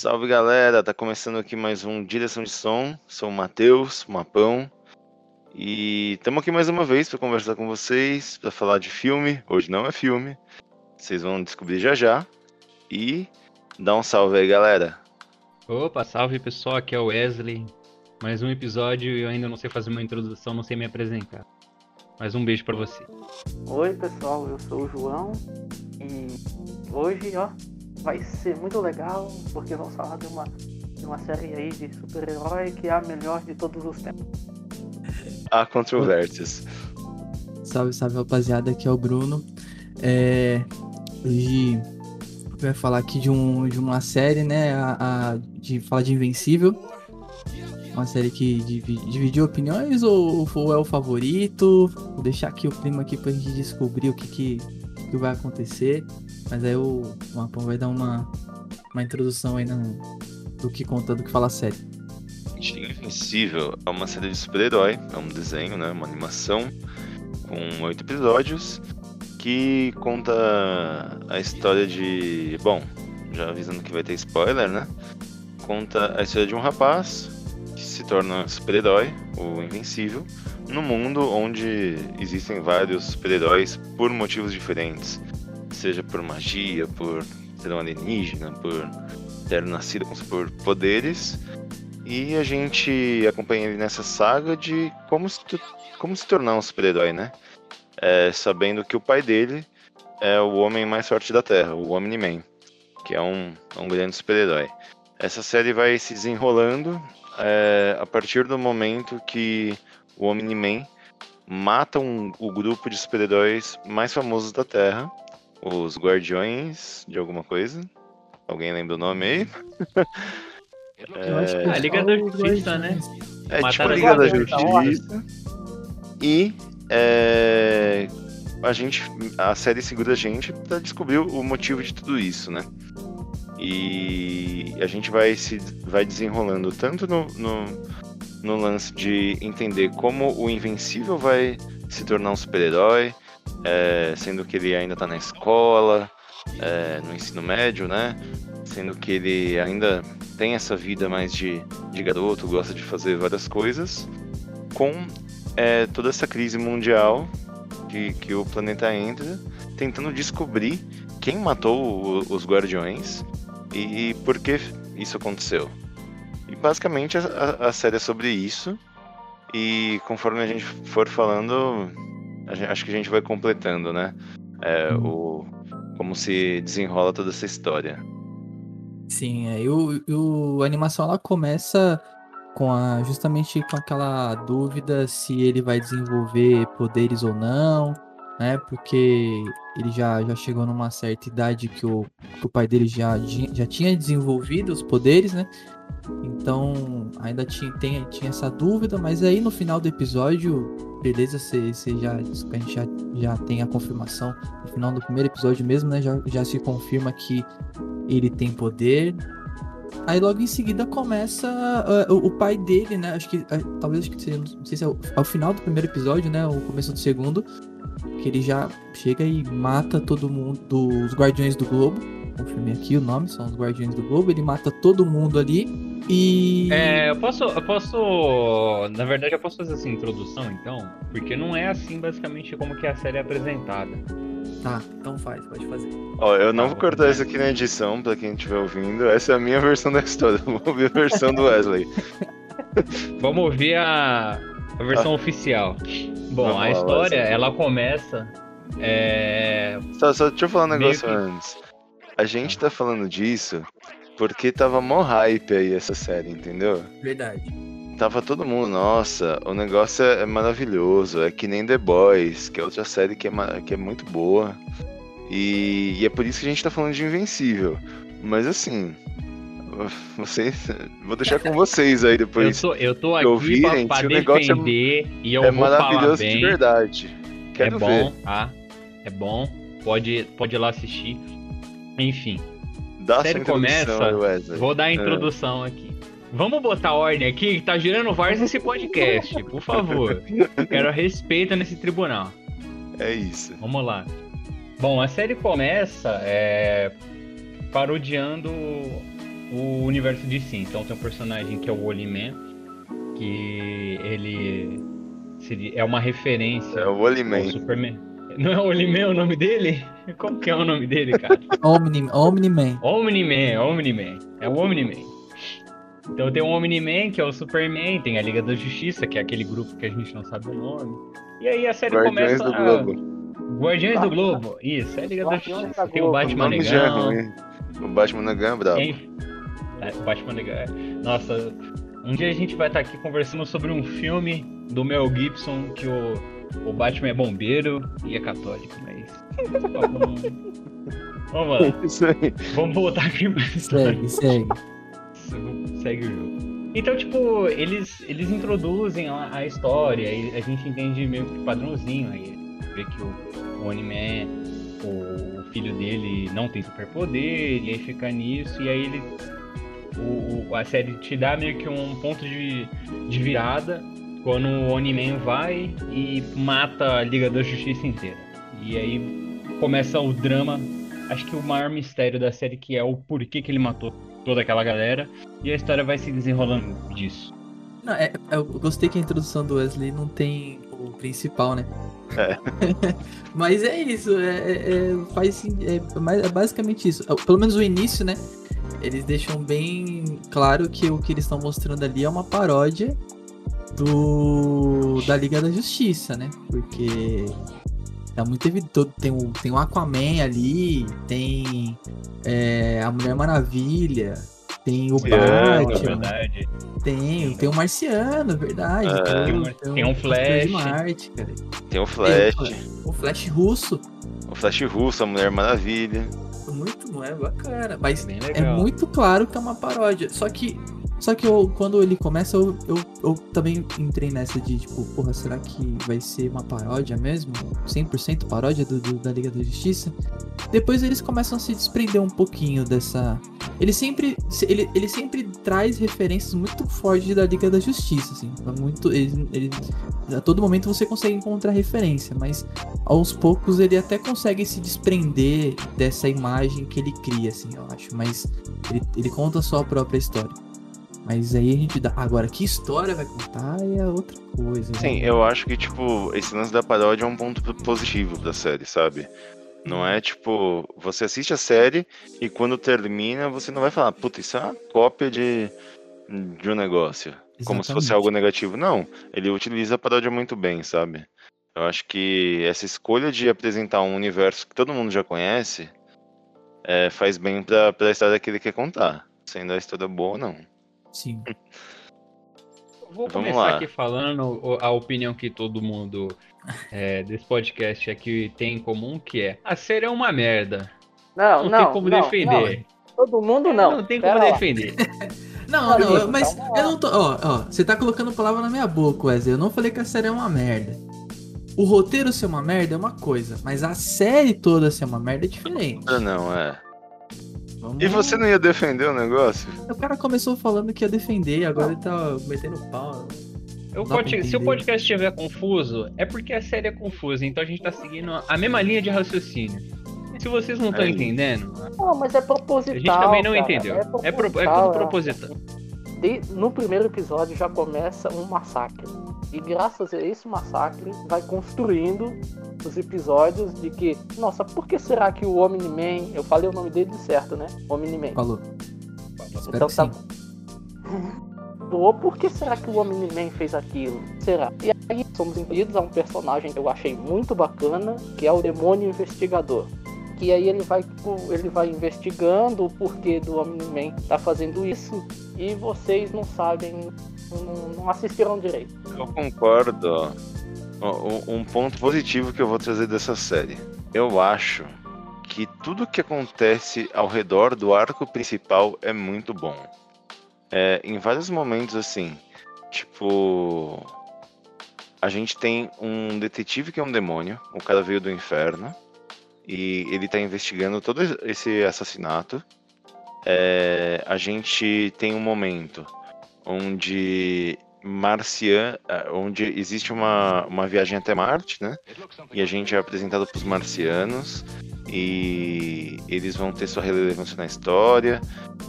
Salve galera, tá começando aqui mais um Direção de Som. Sou o Matheus, Mapão. E estamos aqui mais uma vez para conversar com vocês, para falar de filme. Hoje não é filme, vocês vão descobrir já já. E dá um salve aí, galera. Opa, salve pessoal, aqui é o Wesley. Mais um episódio e eu ainda não sei fazer uma introdução, não sei me apresentar. Mais um beijo para você. Oi pessoal, eu sou o João e hoje, ó, vai ser muito legal porque vamos falar de uma, de uma série aí de super-herói que é a melhor de todos os tempos. Há controvérsias. Salve, salve rapaziada, aqui é o Bruno. É, hoje vai falar aqui de, um, de uma série, né? A, a, de falar de Invencível. Uma série que divi- dividiu opiniões ou, ou é o favorito? Vou deixar aqui o clima aqui pra gente descobrir o que, que, que vai acontecer. Mas aí o Mapão vai dar uma, uma introdução aí no, do que conta, do que fala a série. Invencível é uma série de super-herói, é um desenho, né? Uma animação com oito episódios que conta a história de. Bom, já avisando que vai ter spoiler, né? Conta a história de um rapaz que se torna super-herói, o Invencível, no mundo onde existem vários super-heróis por motivos diferentes. Seja por magia, por ser um alienígena, por ter nascido com superpoderes. E a gente acompanha ele nessa saga de como se, como se tornar um super-herói, né? É, sabendo que o pai dele é o homem mais forte da Terra, o Omni-Man, que é um, um grande super-herói. Essa série vai se desenrolando é, a partir do momento que o Omni-Man mata um- o grupo de super-heróis mais famosos da Terra, os Guardiões de alguma coisa. Alguém lembra o nome aí? É Liga só da Justiça, né? É tipo Mataram a Liga da Hora. Justiça. E é, a gente, a série segura a gente pra descobrir o motivo de tudo isso, né? E a gente vai se vai desenrolando tanto no, no, no lance de entender como o Invencível vai se tornar um super-herói, é, sendo que ele ainda tá na escola, é, no ensino médio, né? Sendo que ele ainda tem essa vida mais de, de garoto, gosta de fazer várias coisas, com é, toda essa crise mundial que, que o planeta entra, tentando descobrir quem matou o- os guardiões e, por que isso aconteceu. E basicamente a, a- série é sobre isso, e conforme a gente for falando, acho que a gente vai completando, né? É, o, como se desenrola toda essa história. Sim, é, e, o, e o- a animação ela começa com a, justamente com aquela dúvida se ele vai desenvolver poderes ou não, né? Porque ele já, já chegou numa certa idade que o, que o pai dele já, já tinha desenvolvido os poderes, né? Então ainda tinha, tem, tinha essa dúvida, mas aí no final do episódio, beleza, você você já, a gente já, já tem a confirmação no final do primeiro episódio mesmo, né? Já, já se confirma que ele tem poder. Aí logo em seguida começa ah, o, o pai dele, né? Acho que ah, talvez acho que seria, não sei se é ao, ao final do primeiro episódio, né? O começo do segundo, que ele já chega e mata todo mundo dos Guardiões do Globo. Confirmei aqui o nome, são os Guardiões do Globo. Ele mata todo mundo ali e É, eu posso, eu posso, na verdade eu posso fazer essa introdução então, porque não é assim basicamente como que a série é apresentada. tá, então faz, pode fazer. Ó, eu não Tá, vou cortar isso aqui na edição, pra quem estiver ouvindo. Essa é a minha versão da história. Eu Vou ouvir a versão do Wesley. Vamos ouvir a, a versão oficial. Bom, Vamos a lá, história Wesley. ela começa é, Só, só deixa eu falar um negócio que- antes. A gente tá falando disso porque tava mó hype aí essa série, entendeu? Verdade. Tava todo mundo, nossa, o negócio é é maravilhoso, é que nem The Boys, que é outra série que é, que é muito boa. E, e é por isso que a gente tá falando de Invencível. Mas assim, vocês. Vou deixar com vocês aí eu depois. tô, eu tô aqui ouvirem pra, pra é- defender e eu é vou falar maravilhoso bem. de verdade. Quero é bom, ver. tá? É bom. Pode, pode ir lá assistir. Enfim, Dá A série começa- Wesley. vou dar a É. introdução aqui. Vamos botar ordem aqui, que tá girando vários esse podcast, por favor. Quero respeito nesse tribunal. É isso. Vamos lá. Bom, a série começa é, parodiando o universo de si. Então tem um personagem que é o Wally que ele seria, é uma referência É o Wally ao Man. Superman. Não é o Wally o nome dele? Como que é o nome dele, cara? Omni, Omni-Man. Omni-Man, Omni-Man. É o Omni-Man. Então tem o Omni-Man, que é o Superman, tem a Liga da Justiça, que é aquele grupo que a gente não sabe o nome. E aí a série Guardiões começa do a... Globo. Guardiões do Globo. Isso, é a Liga da Guardiões Justiça. da Tem o Batman é Negão. O Batman Negão é. Tem- É, Batman é. Nossa, um dia a gente vai estar aqui conversando sobre um filme do Mel Gibson que o, o Batman é bombeiro e é católico, mas. Vamos, vamos lá, Isso aí. vamos voltar aqui pra história. Segue, segue. Segue o jogo. Então, tipo, eles, eles introduzem a, a história e a gente entende meio que padrãozinho aí. Vê que o, o anime, o, o filho dele não tem superpoder, e aí fica nisso, e aí ele. O, o- a série te dá meio que um ponto de, de virada quando o Oniman vai e mata a Liga da Justiça inteira. E aí começa o drama, acho que o maior mistério da série que é o porquê que ele matou toda aquela galera e a história vai se desenrolando disso. Não, é- é- eu gostei que a introdução do Wesley não tem o principal, né? É. Mas é isso, é, é- é- faz, sim- é, mais- é basicamente isso. Pelo menos o início, né? Eles deixam bem claro que o que eles estão mostrando ali é uma paródia do da Liga da Justiça, né? Porque tá muito evidente. Tem o, tem o Aquaman ali, tem é, a Mulher Maravilha, tem o É, Batman. verdade, Tem, tem um marciano, é verdade. É. tem, Tem o- um- tem tem um o Flash. de Marte, cara. Tem o Flash, O Flash russo. o Flash russo, a Mulher Maravilha. Muito, não é bacana. Mas é muito claro que é uma paródia. Só que. Só que eu, quando ele começa, eu, eu, eu também entrei nessa de, tipo, porra, será que vai ser uma paródia mesmo? 100% paródia do, do- da Liga da Justiça? Depois eles começam a se desprender um pouquinho dessa. Ele sempre, ele, ele sempre traz referências muito fortes da Liga da Justiça, assim. É Muito, ele, ele- a todo momento você consegue encontrar referência, mas aos poucos ele até consegue se desprender dessa imagem que ele cria, assim, eu acho. Mas ele, ele conta a própria história. Mas aí a gente dá. Agora, que história vai contar é outra coisa. né? Sim, eu acho que, tipo, esse lance da paródia é um ponto positivo da série, sabe? Não é tipo, você assiste a série e quando termina você não vai falar, puta, isso é uma cópia de, de um negócio. Como se fosse Exatamente. algo negativo. Não, ele utiliza a paródia muito bem, sabe? Eu acho que essa escolha de apresentar um universo que todo mundo já conhece é, faz bem pra, pra história que ele quer contar. Sendo a história boa ou não. Sim. Vou Vamos começar lá. aqui falando o- a opinião que todo mundo é, desse podcast aqui tem em comum, que é a série é uma merda. Não, Não, não, tem como não, defender. não. Todo mundo não. Não tem Pera como lá. defender. Não, Olha, não, mas eu não tô. Ó, ó, você tá colocando palavra na minha boca, Wesley. Eu não falei que a série é uma merda. O roteiro ser uma merda é uma coisa, mas a série toda ser uma merda é diferente. Ah, Não, é. Vamos- E você não ia defender o negócio? O cara começou falando que ia defender, agora ele tá metendo pau. O Dá pra pod- Se o podcast estiver confuso, é porque a série é confusa, então a gente tá seguindo a mesma linha de raciocínio. Se vocês não estão É. entendendo, Não, mas é a proposital. gente também não cara. entendeu. É, pro- é proposital, tudo é. proposital. De- no primeiro episódio já começa um massacre. E graças a esse massacre vai construindo os episódios de que, nossa, por que será que o Omni-Man, eu falei o nome dele certo, né? Omni-Man. Falou. Então tá. Pô, por que será que o Omni-Man fez aquilo? Será? E aí somos impedidos a um personagem que eu achei muito bacana, que é o demônio investigador. Que aí ele vai, tipo, ele vai investigando o porquê do Omni-Man tá fazendo isso e vocês não sabem, não, não assistiram direito. Eu concordo. Um um ponto positivo que eu vou trazer dessa série. Eu acho que tudo que acontece ao redor do arco principal é muito bom. É, em vários momentos, assim, tipo. A gente tem um detetive que é um demônio, o cara veio do inferno, e ele tá investigando todo esse assassinato. É, a gente tem um momento onde Marcian, eh, onde existe uma, uma viagem até Marte, né? E a gente é apresentado para os marcianos. e eles vão ter sua relevância na história.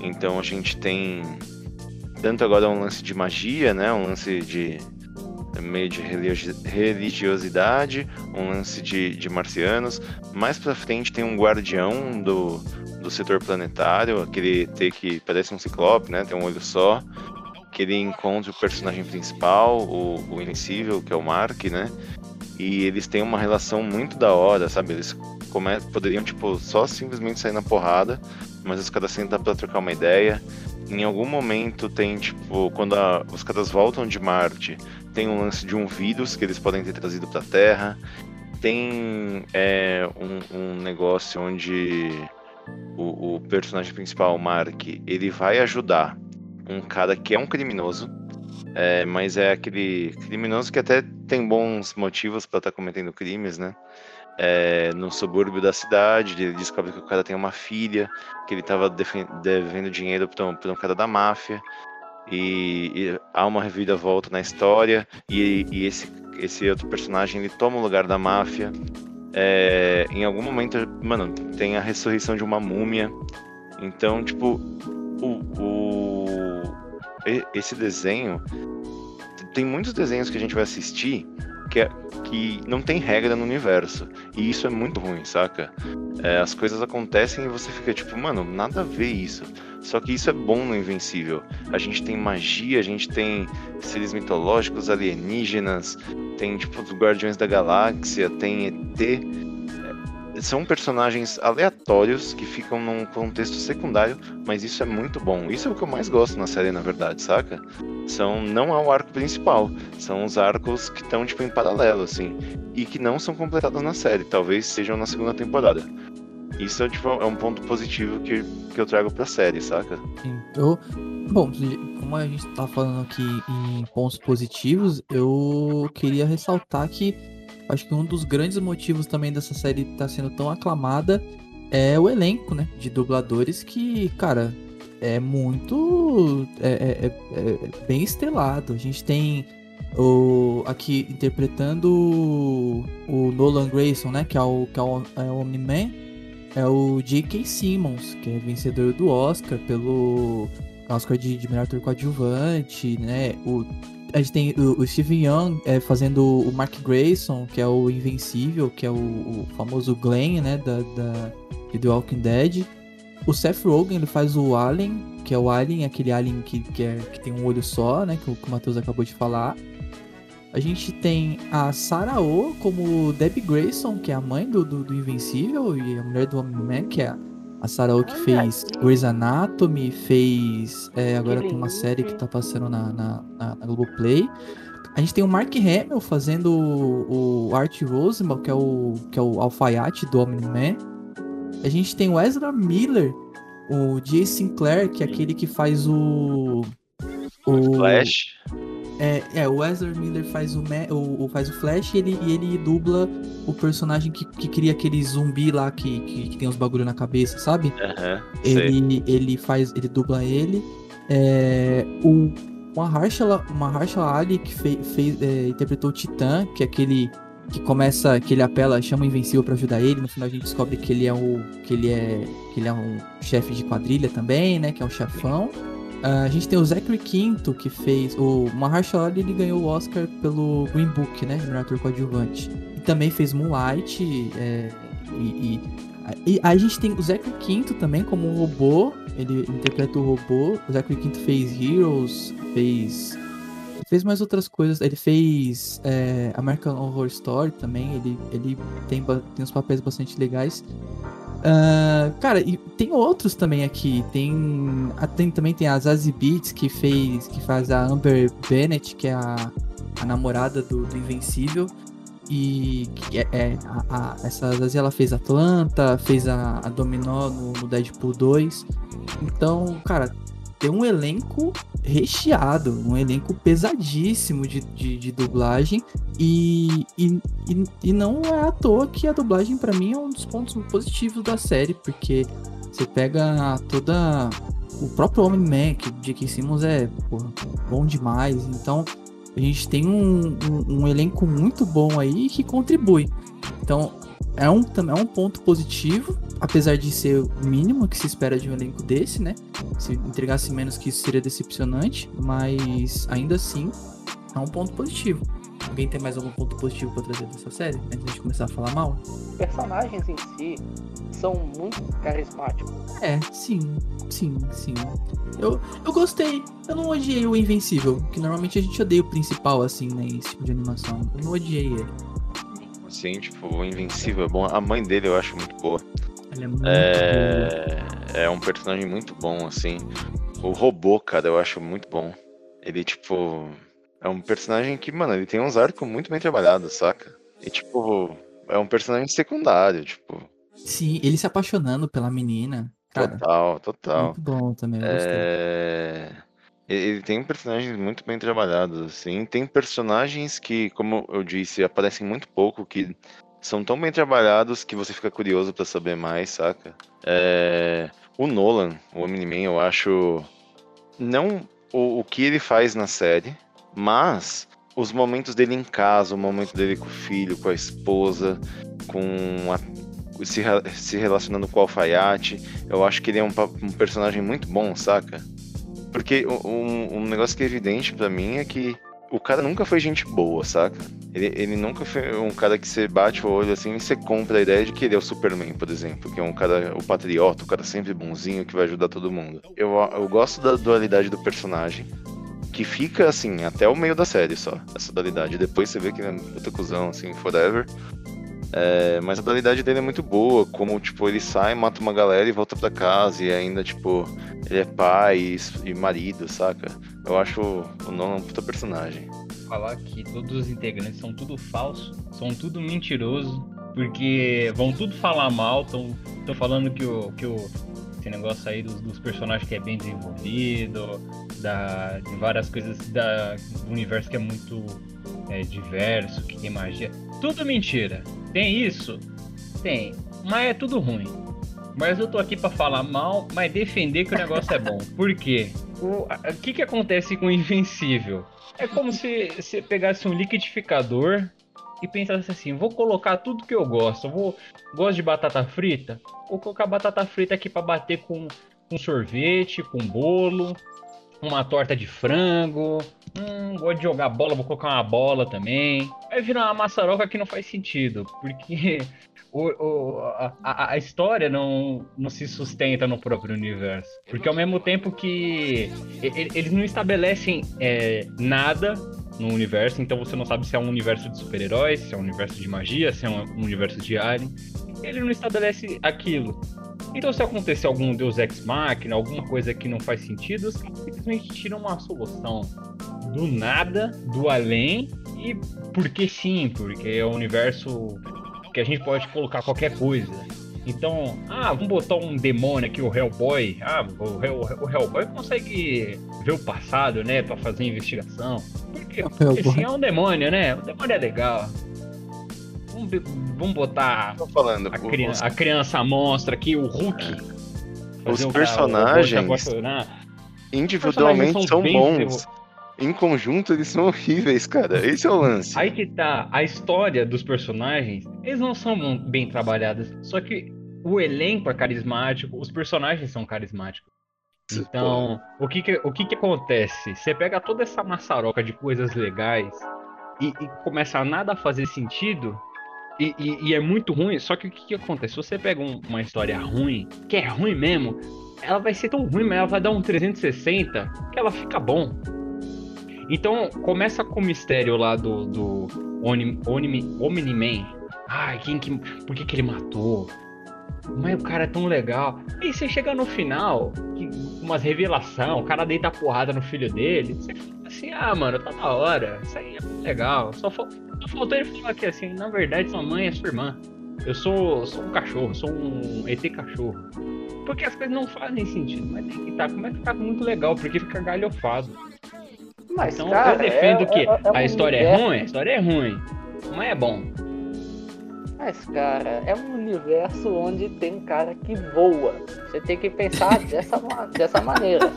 Então a gente tem tanto agora um lance de magia, né? Um lance de meio de religiosidade, um lance de, de marcianos. Mais pra frente tem um guardião do, do setor planetário, aquele T que parece um ciclope, né? Tem um olho só. Que ele encontra o personagem principal, o, o Invencível, que é o Mark, né? E eles têm uma relação muito da hora, sabe? Eles come... poderiam, tipo, só simplesmente sair na porrada, mas os caras sentam pra trocar uma ideia. Em algum momento tem, tipo, quando a... os caras voltam de Marte, tem um lance de um vírus que eles podem ter trazido pra Terra. Tem é, um, um negócio onde o, o personagem principal, o Mark, ele vai ajudar um cara que é um criminoso, é, mas é aquele criminoso que até tem bons motivos para estar tá cometendo crimes, né? É, no subúrbio da cidade, ele descobre que o cara tem uma filha, que ele estava devendo dinheiro para um, um, cara da máfia, e, e, há uma reviravolta na história, e, e, esse, esse outro personagem ele toma o lugar da máfia. É, em algum momento, mano, tem a ressurreição de uma múmia. Então, tipo, o, o esse desenho tem muitos desenhos que a gente vai assistir que, é, que não tem regra no universo. E isso é muito ruim, saca? É, as coisas acontecem e você fica tipo, mano, nada a ver isso. Só que isso é bom no Invencível. A gente tem magia, a gente tem seres mitológicos, alienígenas, tem tipo os Guardiões da Galáxia, tem ET são personagens aleatórios que ficam num contexto secundário, mas isso é muito bom. Isso é o que eu mais gosto na série, na verdade, saca? São não é o arco principal, são os arcos que estão tipo em paralelo assim e que não são completados na série, talvez sejam na segunda temporada. Isso é, tipo, é um ponto positivo que, que eu trago pra série, saca? Então, bom, como a gente tá falando aqui em pontos positivos, eu queria ressaltar que acho que um dos grandes motivos também dessa série estar tá sendo tão aclamada é o elenco, né? De dubladores que, cara, é muito. É, é, é, é bem estrelado. A gente tem o, aqui interpretando o, o Nolan Grayson, né? Que é o, que é o, é o Omni-Man. É o J.K. Simmons, que é vencedor do Oscar pelo Oscar de, de melhor ator coadjuvante, né? O a gente tem o, o Steven Young é, fazendo o Mark Grayson, que é o Invencível, que é o, o famoso Glenn, né, da, da, de The Walking Dead. O Seth Rogen, ele faz o Alien, que é o Alien, aquele Alien que, que, é, que tem um olho só, né, que o, que o Matheus acabou de falar. A gente tem a Sarah Oh como Debbie Grayson, que é a mãe do, do, do Invencível, e a mulher do Homem-Man, que é a Sarah que fez Grey's Anatomy, fez. É, agora tem uma série que tá passando na, na, na, na Globoplay. A gente tem o Mark Hamill fazendo o, o Art Rosenbaum, que é o, que é o alfaiate do Omni-Man. A gente tem o Ezra Miller, o Jay Sinclair, que é aquele que faz o. O Flash. É, é, o Ezra Miller faz o, o, o, faz o Flash e ele, e ele dubla o personagem que, que cria aquele zumbi lá que, que, que tem uns bagulho na cabeça, sabe? Uhum, ele, ele faz. Ele dubla ele. É, o Mahershala, Mahershala Ali, que fez, fez é, interpretou o Titã, que é aquele que começa, que ele apela, chama o Invencível para ajudar ele. No final a gente descobre que ele é o que ele é que ele é um chefe de quadrilha também, né? Que é um chefão. Uh, a gente tem o Zachary Quinto, que fez. O Mahershala ele ganhou o Oscar pelo Green Book, né? De melhor ator coadjuvante. E também fez Moonlight. É, e, e, e, a gente tem o Zachary Quinto também como um robô. Ele interpreta o robô. O Zachary Quinto fez Heroes, fez. Fez mais outras coisas. Ele fez é, American Horror Story também. Ele, ele tem, tem uns papéis bastante legais. Uh, cara, e tem outros também aqui. Tem, tem também tem a Zazie Beats que fez, que faz a Amber Bennett, que é a, a namorada do, do Invencível. E é, é a, a, essa Zazie ela fez Atlanta, fez a, a Dominó no, no Deadpool 2. Então, cara, tem um elenco recheado, um elenco pesadíssimo de, de, de dublagem. E, e, e, e, não é à toa que a dublagem, para mim, é um dos pontos positivos da série, porque você pega toda. O próprio Homem-Man, que J.K. Simmons é porra, bom demais. Então, a gente tem um, um, um elenco muito bom aí que contribui. Então, é um, é um ponto positivo, apesar de ser o mínimo que se espera de um elenco desse, né? Se entregasse menos que isso seria decepcionante, mas ainda assim é um ponto positivo. Alguém tem mais algum ponto positivo pra trazer dessa série? Antes de começar a falar mal? Os personagens em si são muito carismáticos. É, sim, sim, sim. Eu, eu gostei. Eu não odiei o Invencível, que normalmente a gente odeia o principal, assim, né? Esse tipo de animação. Eu não odiei ele. Assim, tipo, o Invencível é bom. A mãe dele eu acho muito boa. Ele é muito boa. É, é um personagem muito bom, assim. O robô, cara, eu acho muito bom. Ele, tipo, é um personagem que, mano, ele tem uns arcos muito bem trabalhados, saca? E, tipo, é um personagem secundário, tipo, Sim, ele se apaixonando pela menina. Cara, total, total. muito bom também, eu gostei. É... ele tem personagens muito bem trabalhados, assim. Tem personagens que, como eu disse, aparecem muito pouco, que são tão bem trabalhados que você fica curioso pra saber mais, saca? É, O Nolan, o Omni-Man, eu acho. Não o, o que ele faz na série, mas os momentos dele em casa, o momento dele com o filho, com a esposa, com a- se, se relacionando com o alfaiate. Eu acho que ele é um, um personagem muito bom, saca? Porque um, um negócio que é evidente pra mim é que o cara nunca foi gente boa, saca? Ele, ele nunca foi um cara que você bate o olho assim e você compra a ideia de que ele é o Superman, por exemplo, que é um cara, o patriota, o cara sempre bonzinho que vai ajudar todo mundo. Eu, eu gosto da dualidade do personagem, que fica assim, até o meio da série só, essa dualidade. Depois você vê que ele é puta cuzão, assim, forever. É, mas a dualidade dele é muito boa, como, tipo, ele sai, mata uma galera e volta pra casa, e ainda, tipo, ele é pai e, e marido, saca? Eu acho o Nolan um puta personagem. falar que todos os integrantes são tudo falso, são tudo mentiroso, porque vão tudo falar mal, estão falando que o, que o esse negócio aí dos, dos personagens que é bem desenvolvido, da, de várias coisas da, do universo que é muito é, diverso, que tem magia. Tudo mentira. Tem isso? Tem. Mas é tudo ruim. Mas eu tô aqui pra falar mal, mas defender que o negócio é bom. Por quê? O a- que, que acontece com o Invencível? É como se você pegasse um liquidificador e pensasse assim: vou colocar tudo que eu gosto. Vou, gosto de batata frita? Vou colocar batata frita aqui pra bater com, com sorvete, com bolo, uma torta de frango. Hum, gosto de jogar bola, vou colocar uma bola também. Aí vira uma maçaroca que não faz sentido, porque o, o- a, a- história não, não se sustenta no próprio universo. Porque ao mesmo tempo que eles não estabelecem é, nada no universo, então você não sabe se é um universo de super-heróis, se é um universo de magia, se é um universo de alien. Ele não estabelece aquilo. Então, se acontecer algum Deus Ex Machina, alguma coisa que não faz sentido, os caras simplesmente tiram uma solução do nada, do além, e porque sim, porque é um universo que a gente pode colocar qualquer coisa. Então, ah, vamos botar um demônio aqui, o Hellboy. Ah, o, Hell, o Hellboy consegue ver o passado, né, pra fazer investigação. Porque, O porque sim, é um demônio, né? O demônio é legal. Vamos, vamos botar falando, a, criança, a criança monstra aqui, o Hulk. Fazer Os cara- o personagens- robô se apaixonar. individualmente personagens são são bons. Em conjunto eles são horríveis, cara. Esse é o lance. Aí que tá, a história dos personagens, eles não são bem trabalhadas, só que o elenco é carismático, os personagens são carismáticos. Então, o que que, o que que acontece? Você pega toda essa maçaroca de coisas legais e, e começa a nada a fazer sentido e, e- e é muito ruim, só que o que que acontece? Se você pega um- uma história ruim, que é ruim mesmo, ela vai ser tão ruim, mas ela vai dar um 360 que ela fica bom. Então, começa com o mistério lá do, do Oni- Omni-Man. Ai, quem que, por que, que ele matou? Mas o cara é tão legal. E você chega no final, que, umas revelação, o cara deita a porrada no filho dele. Você fica assim, ah, mano, tá da hora. Isso aí é legal. Só, só faltou ele falar que assim, na verdade, sua mãe é sua irmã. Eu sou, sou um cachorro, sou um ET cachorro. Porque as coisas não fazem sentido, mas tem que tá. Como é que fica muito legal? Porque fica galhofado. Mas, Então cara, eu defendo é- que é- é a história é universo- ruim, a história é ruim, mas é bom. Mas, cara, é um universo onde tem um cara que voa. Você tem que pensar dessa, dessa maneira.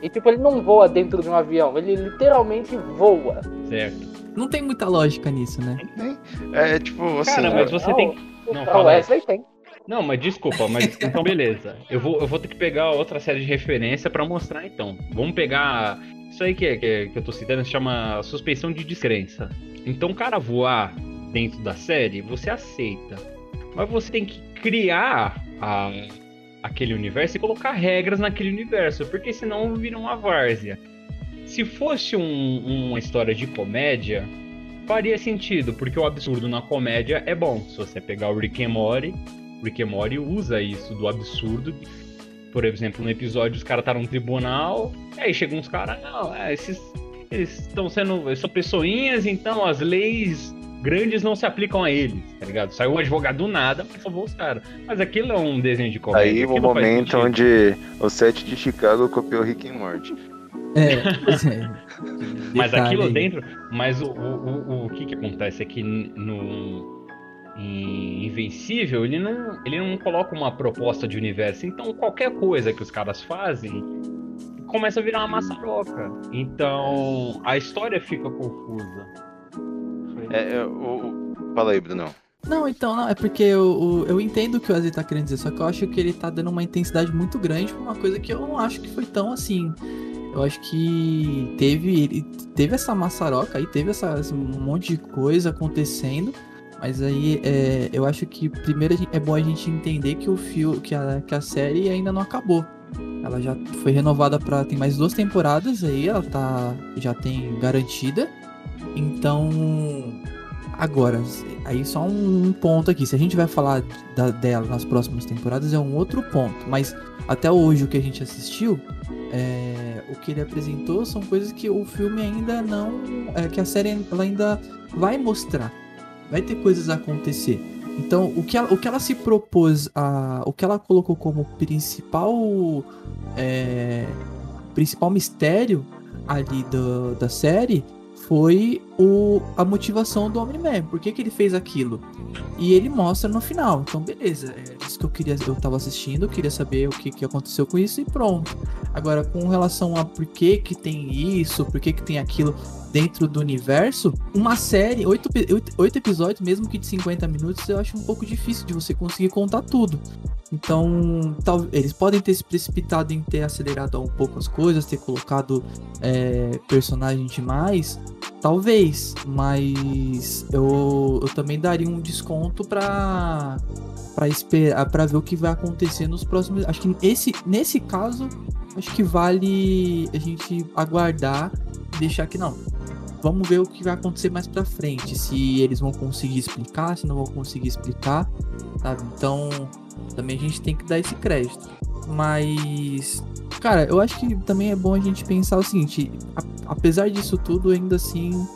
E, tipo, ele não voa dentro de um avião, ele literalmente voa. Certo. Não tem muita lógica nisso, né? É tipo assim. Cara, mas eu- você Não, tem, Não, fala aí. Wesley tem. Não, mas desculpa, mas então beleza. Eu vou, eu vou ter que pegar outra série de referência pra mostrar então. Vamos pegar. Isso aí que, que, que eu tô citando se chama suspeição de descrença. Então o cara voar dentro da série, você aceita. Mas você tem que criar a, aquele universo e colocar regras naquele universo, porque senão vira uma várzea. Se fosse um- uma história de comédia, faria sentido, porque o absurdo na comédia é bom. Se você pegar o Rick and Morty, Rick and Morty usa isso do absurdo. Por exemplo, no episódio os caras tá num tribunal, aí chegam uns caras, não, é, esses eles estão sendo, são pessoinhas, então as leis grandes não se aplicam a eles, tá ligado? Saiu um advogado do nada pra salvar os caras. Mas aquilo é um desenho de comédia. Aí o momento onde o set de Chicago copiou Rick and Morty. É, pois é. Mas Detalhe aquilo dentro. Mas o, o, o, o que que acontece é que no. Em Invencível, ele não, ele não coloca uma proposta de universo. Então, qualquer coisa que os caras fazem começa a virar uma maçaroca. Então, a história fica confusa. É, é, o, o- Fala aí, Brunão. Não, então, não, é porque eu, eu, eu entendo o que o Wesley tá querendo dizer, só que eu acho que ele tá dando uma intensidade muito grande pra uma coisa que eu não acho que foi tão assim. Eu acho que teve, teve essa maçaroca aí, teve essa, esse monte de coisa acontecendo, mas aí é, eu acho que primeiro é bom a gente entender que o fio, que a, que a série ainda não acabou. Ela já foi renovada para tem mais duas temporadas aí, ela tá já tem garantida. Então, agora, aí só um, ponto aqui. Se a gente vai falar da- dela nas próximas temporadas é um outro ponto. Mas até hoje o que a gente assistiu, é, o que ele apresentou são coisas que o filme ainda não, é, que a série ela ainda vai mostrar. Vai ter coisas a acontecer. Então, o que ela, o que ela se propôs a, o que ela colocou como principal, é, principal mistério ali do- da série foi o, a motivação do Omni-Man. Por que, que ele fez aquilo? E ele mostra no final. Então, beleza. É isso que eu queria. Eu tava assistindo, eu queria saber o que, que aconteceu com isso e pronto. Agora, com relação a por que, que tem isso, por que, que tem aquilo dentro do universo, uma série, oito, oito, oito episódios, mesmo que de 50 minutos, eu acho um pouco difícil de você conseguir contar tudo. Então, tal, eles podem ter se precipitado em ter acelerado um pouco as coisas, ter colocado é, personagem demais, talvez, mas eu, eu também daria um desconto pra para esperar, para ver o que vai acontecer nos próximos. Acho que esse, nesse caso, acho que vale a gente aguardar e deixar que não. Vamos ver o que vai acontecer mais pra frente, se eles vão conseguir explicar, se não vão conseguir explicar, sabe? Então, também a gente tem que dar esse crédito. Mas, cara, eu acho que também é bom a gente pensar o seguinte: a- apesar disso tudo, ainda assim,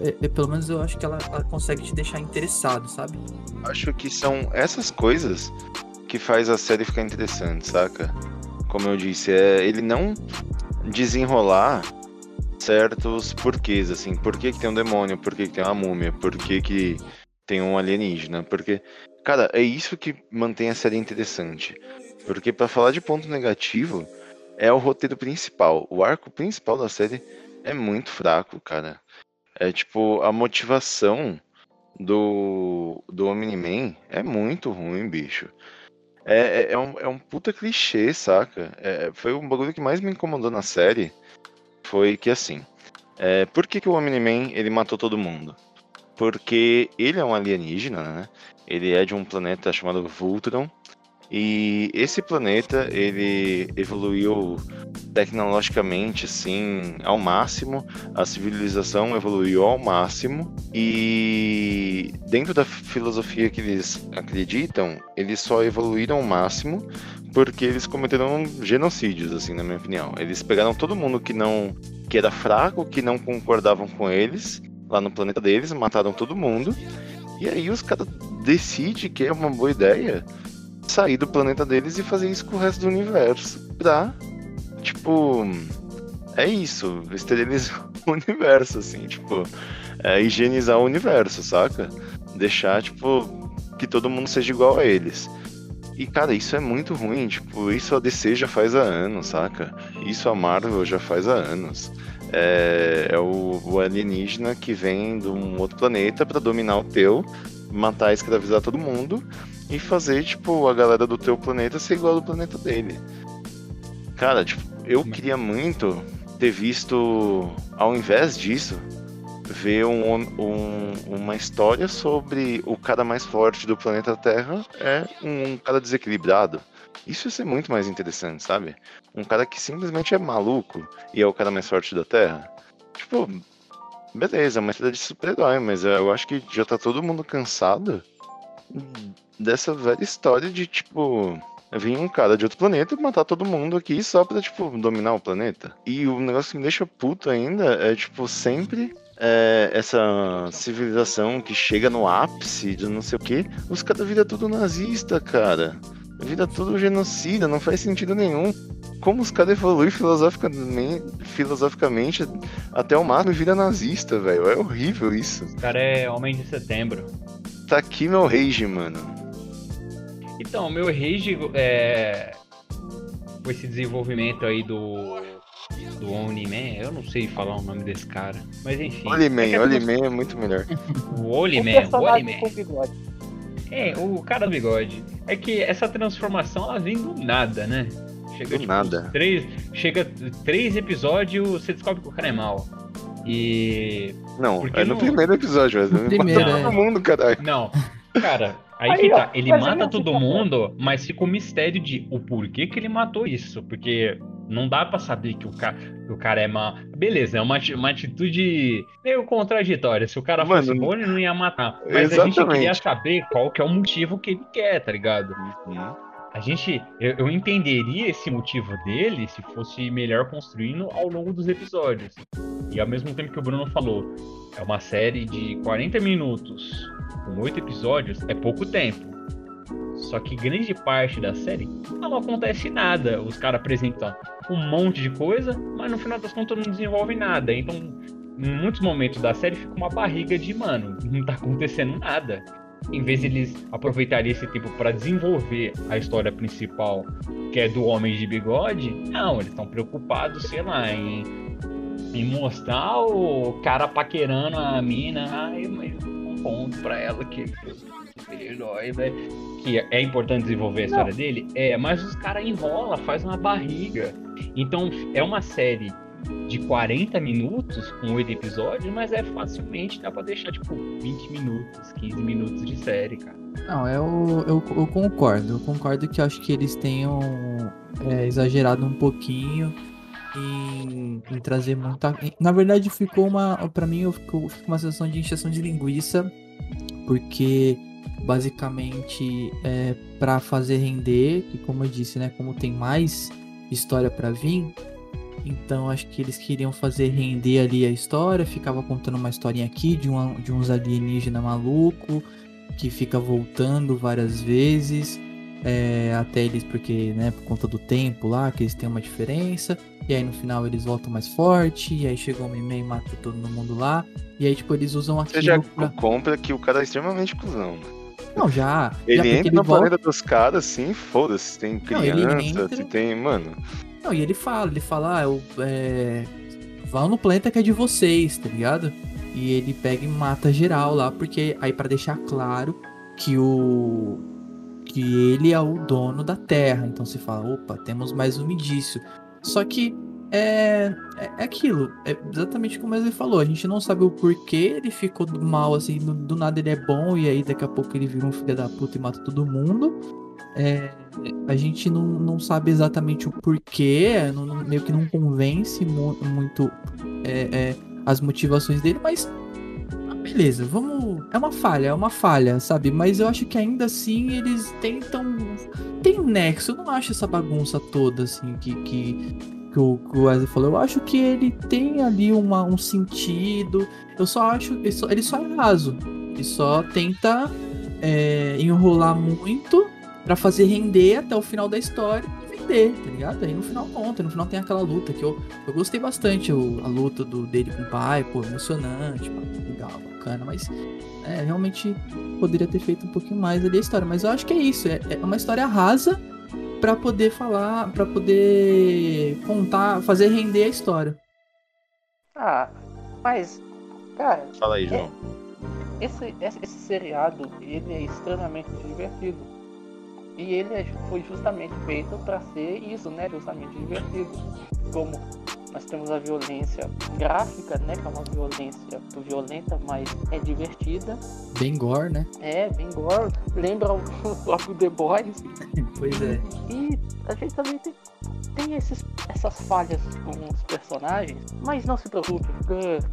é- é- pelo menos eu acho que ela, ela consegue te deixar interessado, sabe? Acho que são essas coisas que faz a série ficar interessante, saca? Como eu disse, é ele não desenrolar certos porquês, assim, por que, que tem um demônio, por que, que tem uma múmia, por que, que tem um alienígena, porque, cara, é isso que mantém a série interessante. Porque pra falar de ponto negativo, é o roteiro principal. O arco principal da série é muito fraco, cara. É tipo, a motivação do, do Omni-Man é muito ruim, bicho. É, é, é um, é um puta clichê, saca? É, foi um bagulho que mais me incomodou na série. Foi que assim. É, por que, que o Omni-Man ele matou todo mundo? Porque ele é um alienígena, né? Ele é de um planeta chamado Voltron. E esse planeta ele evoluiu tecnologicamente assim ao máximo a civilização evoluiu ao máximo e dentro da filosofia que eles acreditam, eles só evoluíram ao máximo porque eles cometeram genocídios, assim, na minha opinião. Eles pegaram todo mundo que não que era fraco, que não concordavam com eles lá no planeta deles, mataram todo mundo. E aí os caras decidem que é uma boa ideia sair do planeta deles e fazer isso com o resto do universo pra, tipo, é isso, esterilizar o universo, assim, tipo, é, higienizar o universo, saca? Deixar, tipo, que todo mundo seja igual a eles. E, cara, isso é muito ruim, tipo, isso a DC já faz há anos, saca? Isso a Marvel já faz há anos. É, é o, o alienígena que vem de um outro planeta pra dominar o teu, matar, escravizar todo mundo e fazer, tipo, a galera do teu planeta ser igual ao do planeta dele. Cara, tipo, eu queria muito ter visto, ao invés disso, ver um, um, uma história sobre o cara mais forte do planeta Terra é um cara desequilibrado. Isso ia ser muito mais interessante, sabe? Um cara que simplesmente é maluco e é o cara mais forte da Terra. Tipo, beleza, é uma história de super-herói, mas eu acho que já tá todo mundo cansado dessa velha história de, tipo, vir um cara de outro planeta e matar todo mundo aqui só pra, tipo, dominar o planeta. E o negócio que me deixa puto ainda é, tipo, sempre é, essa civilização que chega no ápice de não sei o que, os caras viram tudo nazista, cara. Vira tudo genocida, não faz sentido nenhum. Como os caras evoluem filosoficamente, filosoficamente até o máximo e vira nazista, velho. É horrível isso. O cara é homem de setembro. Tá aqui meu rage, mano. Então, meu rage é. Com esse desenvolvimento aí do. Do Oni-Man, eu não sei falar o nome desse cara. Mas enfim. Oli-Man, é Oli-Man é muito melhor. O Oli-Man, o Oli-Man. É, o cara do bigode. É que essa transformação ela vem do nada, né? Chega Do tipo, nada. Três, chega três episódios, você descobre que o cara é mal. E. Não, Porque é no não- primeiro episódio, mas ele primeiro, mata é. todo mundo, caralho. Não, cara, aí, Aí, que ó, tá. Ele mas mata todo fica mundo, mas fica o mistério de o porquê que ele matou isso. Porque não dá pra saber que o cara, que o cara é mal. Beleza, é uma, uma atitude meio contraditória. Se o cara Mano, fosse bom, ele não ia matar. Mas a gente exatamente. queria saber qual que é o motivo que ele quer, tá ligado? A gente. Eu, eu entenderia esse motivo dele se fosse melhor construindo ao longo dos episódios. E ao mesmo tempo que o Bruno falou, é uma série de 40 minutos com oito episódios, é pouco tempo. Só que grande parte da série não acontece nada. Os caras apresentam um monte de coisa, mas no final das contas não desenvolve nada. Então, em muitos momentos da série fica uma barriga de, mano, não tá acontecendo nada. Em vez de eles aproveitarem esse tempo para desenvolver a história principal, que é do homem de bigode, não, eles estão preocupados, sei lá, em, em mostrar o cara paquerando a mina, ai, mas um ponto pra ela que super-herói, velho. Que é importante desenvolver a história dele, é, mas os caras enrola, faz uma barriga. Então é uma série de 40 minutos com 8 episódios, mas é facilmente dá pra deixar tipo 20 minutos, 15 minutos de série, cara. Não, eu, eu, eu concordo. Eu concordo que eu acho que eles tenham é, exagerado um pouquinho em, em trazer muita. Na verdade, ficou uma. Pra mim, ficou, ficou uma sensação de injeção de linguiça, porque basicamente é para fazer render, que como eu disse, né, como tem mais história pra vir, então acho que eles queriam fazer render ali a história, ficava contando uma historinha aqui de, um, de uns alienígena maluco que fica voltando várias vezes é, até eles porque né por conta do tempo lá que eles têm uma diferença e aí no final eles voltam mais forte e aí chega o Mimei e mata todo mundo lá e aí tipo eles usam Você já aquilo pra... compra que o cara é extremamente cuzão. Não já Ele já entra no volta planeta dos caras, assim, foda-se. Se tem Não, criança, entra- se tem. Mano. Não, e ele fala, ele fala, ah, eu, é... vão no planeta que é de vocês, tá ligado? E ele pega e mata geral lá, porque aí pra deixar claro que o que ele é o dono da Terra. Então você fala, opa, temos mais um indício. Só que é, é é aquilo, é exatamente como ele falou, a gente não sabe o porquê ele ficou mal, assim, do, do nada ele é bom e aí daqui a pouco ele vira um filho da puta e mata todo mundo. É, a gente não, não sabe exatamente o porquê, não- não- meio que não convence mu- muito é, é, as motivações dele, mas ah, beleza, vamos. É uma falha, é uma falha, sabe? Mas eu acho que ainda assim eles tentam. Tem nexo, eu não acho essa bagunça toda, assim, que, que, que o, Wesley falou. Eu acho que ele tem ali uma, um sentido. Eu só acho. Ele só, ele só é raso. Ele só tenta é, enrolar muito pra fazer render até o final da história e vender, tá ligado? Aí no final conta, no final tem aquela luta que eu, eu gostei bastante, a luta do, dele com o pai, pô, emocionante, pô, legal, bacana, mas é, realmente poderia ter feito um pouquinho mais ali a história, mas eu acho que é isso, é, é uma história rasa pra poder falar, pra poder contar, fazer render a história. Ah, mas, cara, Fala aí, João. esse, esse, esse seriado ele é extremamente divertido. E ele é- foi justamente feito para ser isso, né? Justamente divertido. Como nós temos a violência gráfica, né? Que é uma violência violenta, mas é divertida. Bem gore, né? É, bem gore. Lembra o próprio The Boys. Pois é. E a gente também tem, tem esses, essas falhas com os personagens, mas não se preocupe,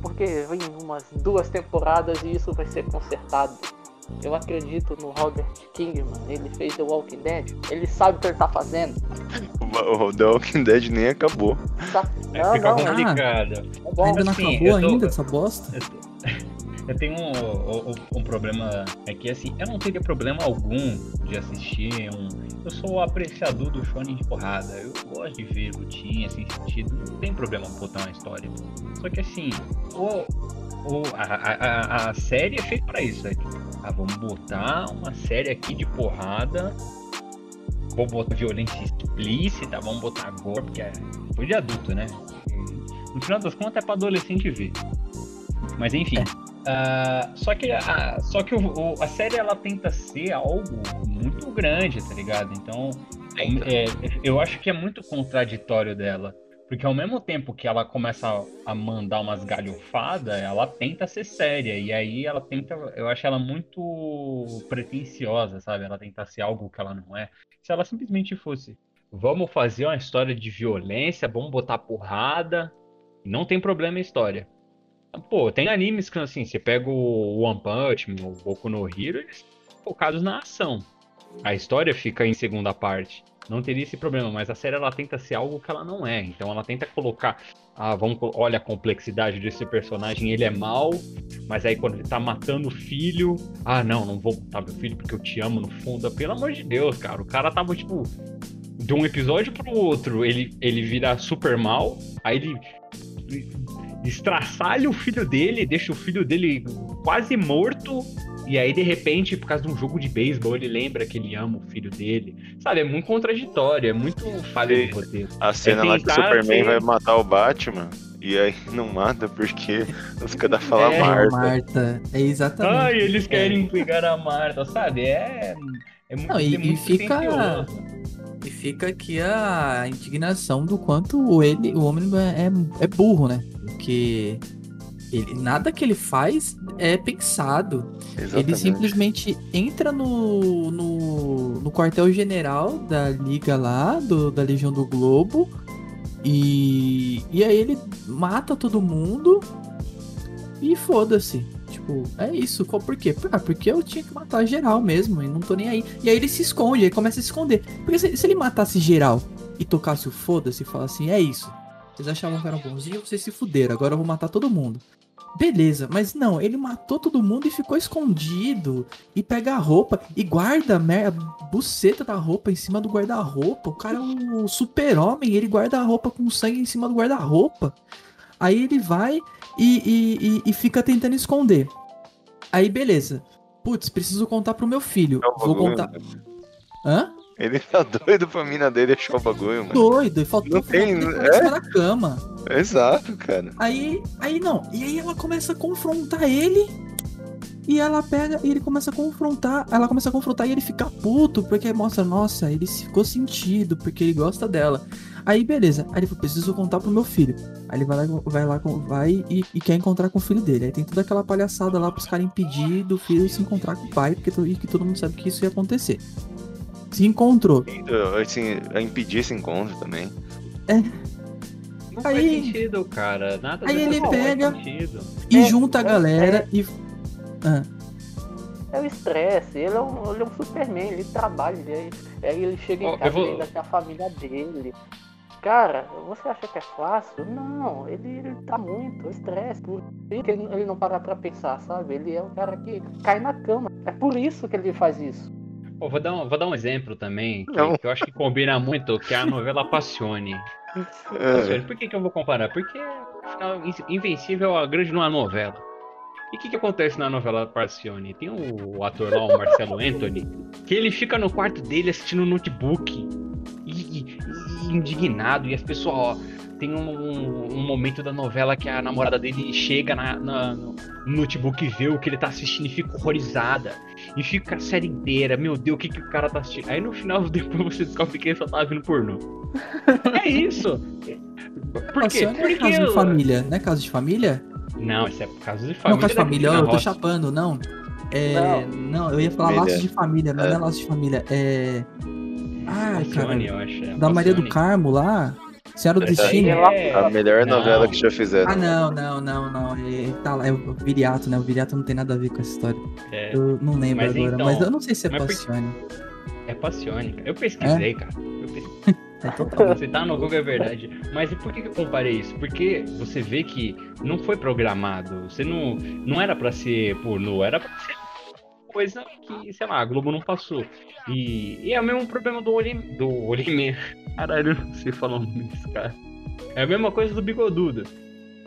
porque vem umas duas temporadas e isso vai ser consertado. Eu acredito no Robert Kingman, ele fez The Walking Dead, ele sabe o que ele tá fazendo. O o The Walking Dead nem acabou. Sa- É, Não, fica não, complicado. é bom. Ainda não assim, acabou tô- ainda essa bosta? Eu, tenho um, um- um problema. É que assim, eu não teria problema algum de assistir um. Eu sou apreciador do shonen de porrada. Eu gosto de ver lutinha sem sentido. Não tem problema botar uma história. Só que assim, o, o, a, a, a- série é feita pra isso. É, ah, vamos botar uma série aqui de porrada. Vou botar violência explícita, vamos botar gore, porque é coisa de adulto, né? No final das contas é pra adolescente ver. Mas enfim. Ah, só que, a, só que o- a série ela tenta ser algo muito grande, tá ligado? Então, é, eu acho que é muito contraditório dela. Porque ao mesmo tempo que ela começa a- a mandar umas galhofadas, ela tenta ser séria. E aí ela tenta. Eu acho ela muito pretensiosa, sabe? Ela tenta ser algo que ela não é. Se ela simplesmente fosse. Vamos fazer uma história de violência, vamos botar porrada. Não tem problema a história. Pô, tem animes que assim, você pega o One Punch o Boku no Hero, eles são focados na ação. A história fica em segunda parte. Não teria esse problema, mas a série ela tenta ser algo que ela não é. Então ela tenta colocar, ah, vamos, olha a complexidade desse personagem, ele é mau, mas aí quando ele tá matando o filho, ah, não, não vou matar meu filho porque eu te amo no fundo. Pelo amor de Deus, cara, o cara tava tipo de um episódio pro outro, ele ele vira super mal, aí ele estraçalha o filho dele, deixa o filho dele quase morto. E aí, de repente, por causa de um jogo de beisebol, ele lembra que ele ama o filho dele. Sabe, é muito contraditório, é muito falha de roteiro. A cena lá que o Superman ser- vai matar o Batman. E aí não mata porque os caras falam É, Marta. Marta. É exatamente. Ai, eles querem pegar a Marta, sabe? É. É muito, Não, e- é muito e fica-. E fica aqui a indignação do quanto ele, o homem é, é, é burro, né? Porque ele, nada que ele faz é pensado. Ele Exatamente. simplesmente entra no, no, no quartel-general da liga lá, do, da Legião do Globo, e, e aí ele mata todo mundo e foda-se. Tipo, é isso. Qual por quê? Ah, porque eu tinha que matar geral mesmo, e não tô nem aí. E aí ele se esconde, ele começa a se esconder. Porque se, se ele matasse geral e tocasse o foda-se e falasse assim, é isso. Vocês achavam que era bonzinho, vocês se fuderam, agora eu vou matar todo mundo. Beleza, mas não, ele matou todo mundo e ficou escondido. E pega a roupa e guarda a mer- a buceta da roupa em cima do guarda-roupa. O cara é um super-homem, ele guarda a roupa com sangue em cima do guarda-roupa. Aí ele vai e, e, e- e fica tentando esconder. Aí beleza. Putz, preciso contar pro meu filho. É o Vou contar. Hã? Ele tá doido pra mina dele achar o bagulho, mano. Doido, faltou Não tem, faltou é? da cama. Exato, cara. Aí, aí não. E aí ela começa a confrontar ele. E ela pega e ele começa a confrontar. Ela começa a confrontar e ele fica puto. Porque mostra, nossa, ele ficou sentido. Porque ele gosta dela. Aí beleza. Aí ele falou, preciso contar pro meu filho. Aí ele vai lá, vai, lá, vai e, e quer encontrar com o filho dele. Aí tem toda aquela palhaçada lá pros caras impedir do filho se encontrar com o pai. Porque e que todo mundo sabe que isso ia acontecer. Se encontrou. Assim, a impedir esse encontro também. Não Aí- faz sentido, cara. Nada Aí ele pega-. E É, junta a é, galera e. Ah, É o estresse, ele é, um, ele é um Superman, ele trabalha, ele, aí ele chega em casa vou- e ainda tem a família dele. Cara, você acha que é fácil? Não, ele, ele tá muito, é estresse, por isso que ele, ele não para pra pensar, sabe? Ele é um cara que cai na cama. É por isso que ele faz isso. Pô, vou, dar um, vou dar um exemplo também, que, que eu acho que combina muito, que é a novela Passione. Passione. Por que, que eu vou comparar? Porque Invencível é a grande numa novela. E o que, que acontece na novela Passione? Tem o ator lá, o Marcelo Anthony, que ele fica no quarto dele assistindo o notebook e, e- e indignado, e as pessoas, ó, tem um, um momento da novela que a namorada dele chega na, na- no notebook e vê o que ele tá assistindo e fica horrorizada. E fica a série inteira, meu Deus, o que, que o cara tá assistindo? Aí no final, depois você descobre que ele só tava vendo pornô. é isso. Por quê? Passione é Porque caso eu- de família, não é caso de família? Não, isso é caso de família. não, caso de família, eu tô chapando, não. É, não. eu ia falar Família. laços de família, mas É. não é laços de família, é... Alcione, cara, eu acho. é da Maria do. Carmo lá, Senhora do É, Destino. É, A melhor Não. novela que já fizeram. Ah, não, não, não, não. É, tá lá, é o Viriato, né? O Viriato não tem nada a ver com essa história. é, Eu não lembro Mas agora, então, mas eu não sei se é Passione. é Passione, cara. Eu pesquisei, cara. Eu pesquisei. Bom. Você tá no Google é verdade. Mas e por que que eu comparei isso? Porque você vê que não foi programado. Você não. Não era pra ser pornô, era pra ser coisa que, sei lá, a Globo não passou. E, e é o mesmo problema do Olim, do Oliman. Caralho, eu não sei falar o nome desse cara. É a mesma coisa do Bigoduda.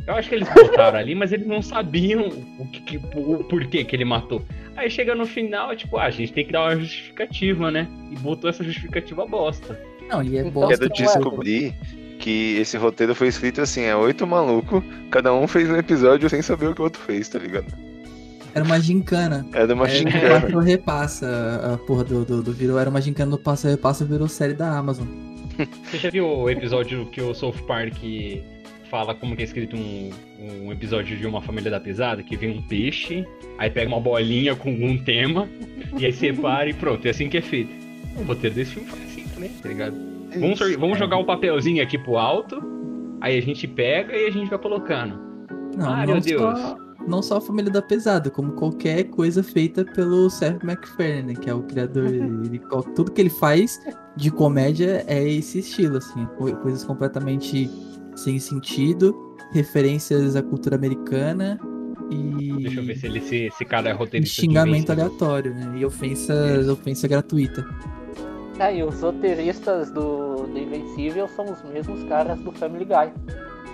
Eu acho que eles botaram ali, mas eles não sabiam o, que, que- o porquê que ele matou. Aí chega no final, tipo, ah, a gente tem que dar uma justificativa, né? E botou essa justificativa bosta. Não, e é Então, bosta. Quero não é. descobrir que esse roteiro foi escrito assim, é oito malucos, cada um fez um episódio sem saber o que o outro fez, tá ligado? Era uma gincana. Era uma É, gincana. Passa ou repassa a porra do, do, do virou. Era uma gincana do passa repassa, virou série da Amazon. Você já viu o episódio que o South Park fala como que é escrito um, um episódio de uma família da pesada? Que vem um peixe, aí pega uma bolinha com um tema, e aí separa e pronto, é assim que é feito. O roteiro desse filme foi assim também, tá ligado? Vamos, vamos jogar o papelzinho aqui pro alto, aí a gente pega e a gente vai colocando. Não, Ai, não meu Deus. Só, não só a família da pesada, como qualquer coisa feita pelo Seth MacFarlane, que é o criador. ele, tudo que ele faz de comédia é esse estilo, assim. co- Coisas completamente sem sentido, referências à cultura americana e. Deixa eu ver se ele se esse cara é e roteirista. de xingamento aleatório, né? E ofensa, ofensa gratuita. É, e os roteiristas do, do Invencível são os mesmos caras do Family Guy.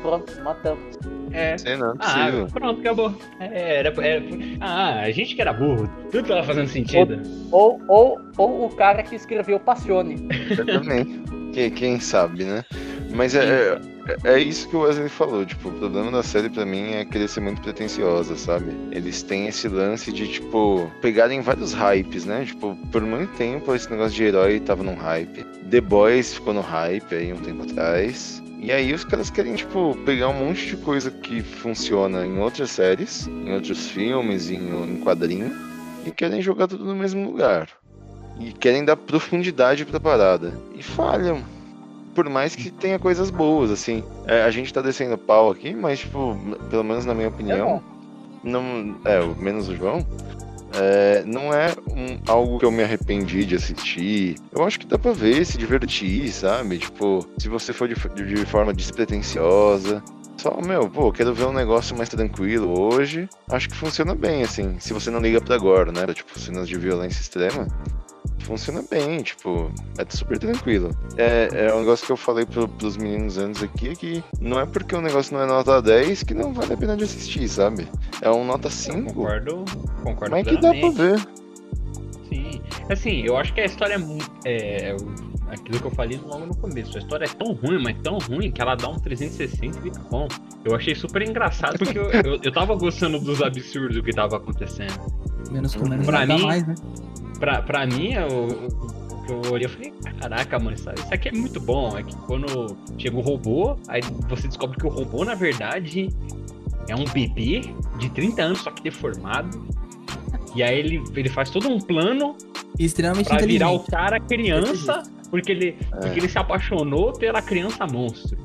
Pronto, matamos. É. Sei não, é Ah, possível. pronto, acabou. É, era, era, ah, a gente que era burro. Tudo tava fazendo sentido. Ou, ou, ou o cara que escreveu Passione. Eu também. Quem, quem sabe, né? Mas é, é, é isso que o Wesley falou, tipo, o problema da série pra mim é querer ser muito pretensiosa, sabe? Eles têm esse lance de, tipo, pegarem vários hypes, né? Tipo, por muito tempo esse negócio de herói tava num hype. The Boys ficou no hype aí um tempo atrás. E aí os caras querem, tipo, pegar um monte de coisa que funciona em outras séries, em outros filmes, em, em quadrinho, e querem jogar tudo no mesmo lugar. E querem dar profundidade pra parada. E falham. Por mais que tenha coisas boas, assim. É, a gente tá descendo pau aqui, mas, tipo, pelo menos na minha É opinião, bom. não. É, menos o João. É, não é um- algo que eu me arrependi de assistir. Eu acho que dá pra ver, se divertir, sabe? Tipo, se você for de, de forma despretensiosa. Só, meu, pô, quero ver um negócio mais tranquilo hoje. Acho que funciona bem, assim. Se você não liga pra agora, né? Tipo, cenas de violência extrema. Funciona bem, tipo, é super tranquilo. É, é um negócio que eu falei pro, pros meninos antes aqui, é que não é porque o negócio não é nota 10 que não vale a pena de assistir, sabe? É um nota 5. Concordo, concordo Mas que dá pra ver. Sim. Assim, eu acho que a história é, mu- é aquilo que eu falei logo no começo. A história é tão ruim, mas tão ruim que ela dá um 360 e fica bom. Eu achei super engraçado porque eu, eu, eu tava gostando dos absurdos que tava acontecendo. Menos com menos Pra mim- mais, né? Pra, pra mim, eu, o que eu olhei, eu falei, caraca, mano, isso, isso aqui é muito bom. É que quando chega o robô, aí você descobre que o robô, na verdade, é um bebê de 30 anos, só que deformado. E aí ele, ele faz todo um plano E extremamente pra virar o cara criança, porque ele, porque ele se apaixonou pela criança monstro.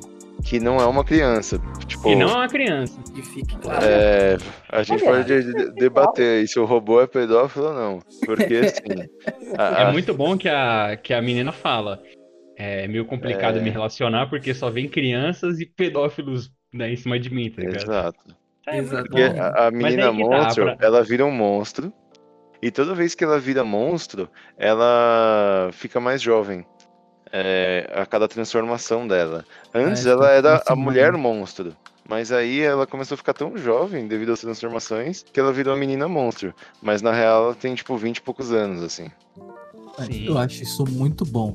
Que não é uma criança. Tipo, E não é uma criança. Que fique claro. é, a gente Olha, pode de- de- debater aí se o robô é pedófilo ou não. Porque assim. a- É a- muito bom que a, que a menina fala. É meio complicado É. me relacionar porque só vem crianças e pedófilos né, em cima de mim, tá ligado? Exato. É Exato. Porque a, a menina tá, monstro, pra- ela vira um monstro. E toda vez que ela vira monstro, ela fica mais jovem. É, a cada transformação dela. Antes é, ela era a mulher monstro. Mas aí ela começou a ficar tão jovem devido às transformações que ela virou a menina monstro. Mas na real ela tem tipo 20 e poucos anos, assim. Sim. Eu acho isso muito bom.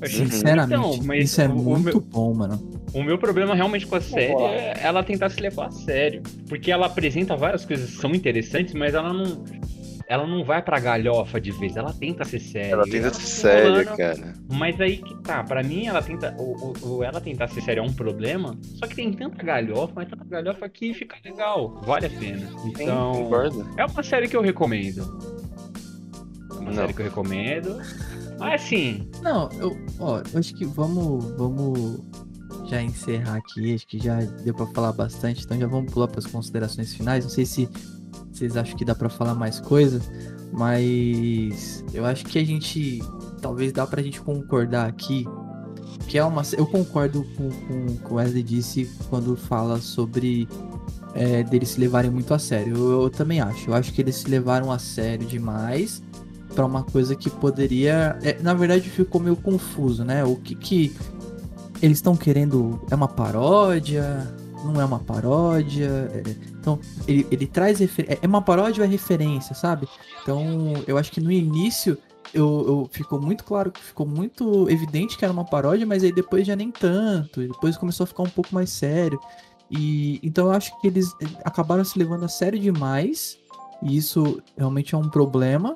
Achei- Sinceramente, Então, mas isso é muito meu- bom, mano. O meu problema realmente com a série é ela tentar se levar a sério. Porque ela apresenta várias coisas que são interessantes, mas ela não. Ela não vai pra galhofa de vez, ela tenta ser séria. Ela tenta ser séria, cara. Mas aí que tá, pra mim ela tenta. O, o- o ela tentar ser séria é um problema. Só que tem tanta galhofa, mas tanta galhofa que fica legal. Vale a pena. Sim, Então. concordo. É uma série que eu recomendo. É uma Não. série que eu recomendo. Mas assim, Não, eu, ó, eu acho que vamos, vamos já encerrar aqui. Acho que já deu pra falar bastante, então já vamos pular para as considerações finais. Não sei se vocês acham que dá pra falar mais coisa, mas eu acho que a gente talvez dá pra gente concordar aqui que é uma, eu concordo com, com, com o Wesley disse quando fala sobre é, deles se levarem muito a sério. Eu, eu também acho. Eu acho que eles se levaram a sério demais pra uma coisa que poderia. é, na verdade, ficou meio confuso, né? O que que eles estão querendo? É uma paródia? Não é uma paródia? É, então, ele, ele traz. refer- É é uma paródia ou é referência, sabe? Então, eu acho que no início. Eu, eu- ficou muito claro, ficou muito evidente que era uma paródia, mas aí depois já nem tanto. Depois começou a ficar um pouco mais sério. E então eu acho que eles acabaram se levando a sério demais. E isso realmente é um problema.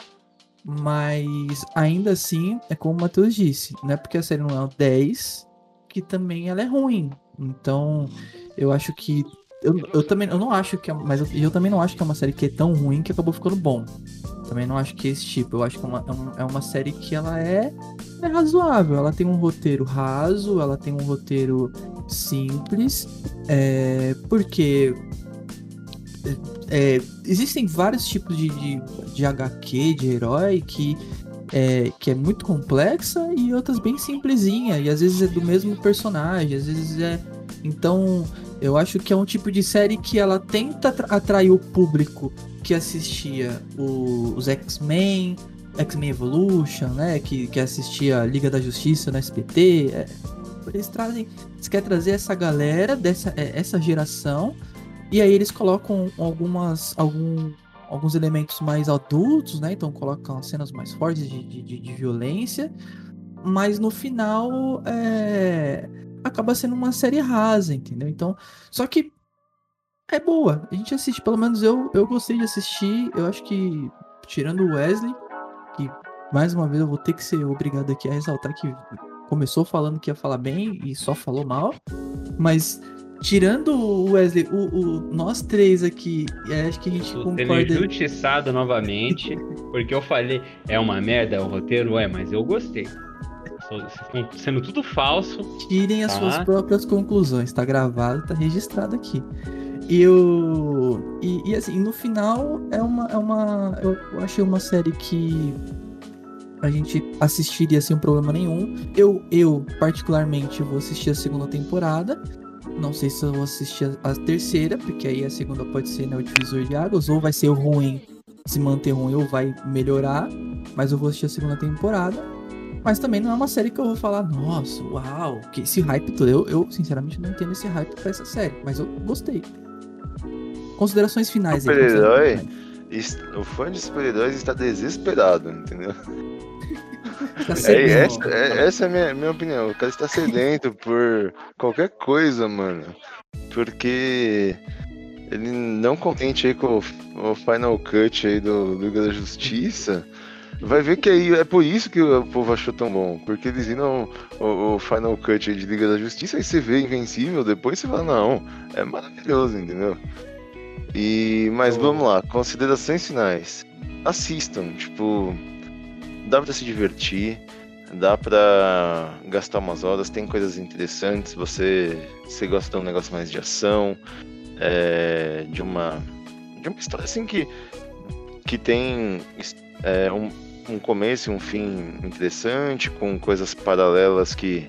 Mas ainda assim, é como o Matheus disse, não é porque a série não é um 10 que também ela é ruim. Então, eu acho que. Eu, eu também eu não acho que é. Mas eu, eu também não acho que é uma série que é tão ruim que acabou ficando bom. Também não acho que é esse tipo. Eu acho que é uma, é é uma série que ela é, é razoável. Ela tem um roteiro raso, ela tem um roteiro simples. É, porque é, existem vários tipos de, de, de HQ, de herói, que é, que é muito complexa e outras bem simplesinha. E às vezes é do mesmo personagem, às vezes é. Então, eu acho que é um tipo de série que ela tenta atra- atrair o público que assistia os X-Men, X-Men Evolution, né? Que, que assistia Liga da Justiça no SBT. é, eles trazem. Eles querem trazer essa galera, dessa, é, essa geração. E aí eles colocam algumas. Algum, alguns elementos mais adultos, né? Então colocam cenas mais fortes de, de, de- violência. Mas no final é, acaba sendo uma série rasa, entendeu? Então. Só que é boa. A gente assiste, pelo menos eu, eu gostei de assistir. Eu acho que, tirando o Wesley, que mais uma vez eu vou ter que ser obrigado aqui a ressaltar que começou falando que ia falar bem e só falou mal. Mas tirando o Wesley, o, o- nós três aqui, é, acho que a gente sendo concorda. injustiçado novamente, porque eu falei, é uma merda o roteiro, é, mas eu gostei. Sou- Sendo tudo falso, Tirem as Tá. suas próprias conclusões. Tá gravado, tá registrado aqui. E eu. E, e, assim, no final é uma. É uma eu, eu achei uma série que a gente assistiria sem problema nenhum. Eu, eu, particularmente, vou assistir a segunda temporada. Não sei se eu vou assistir a, a terceira, porque aí a segunda pode ser né, o divisor de águas, ou vai ser ruim, se manter ruim, ou vai melhorar. Mas eu vou assistir a segunda temporada. Mas também não é uma série que eu vou falar, nossa, uau, que esse hype todo. Eu, eu sinceramente não entendo esse hype pra essa série, mas eu gostei. Considerações finais aí. Super-herói? O fã de super-heróis está desesperado, entendeu? Finais. Tá É, essa, é, essa é a minha, minha opinião. O cara está sedento por qualquer coisa, mano. Porque ele não contente aí com o, o Final Cut aí do Liga da Justiça, vai ver que aí é por isso que o povo achou tão bom. Porque eles viram o, o Final Cut aí de Liga da Justiça e você vê Invencível, depois você fala, não, é maravilhoso, entendeu? E, mas Oh. vamos lá, considerações finais. Assistam, tipo, dá pra se divertir, dá pra gastar umas horas, tem coisas interessantes, você, você gosta de um negócio mais de ação, é, de uma de uma história assim que que tem é, um, um começo e um fim interessante, com coisas paralelas que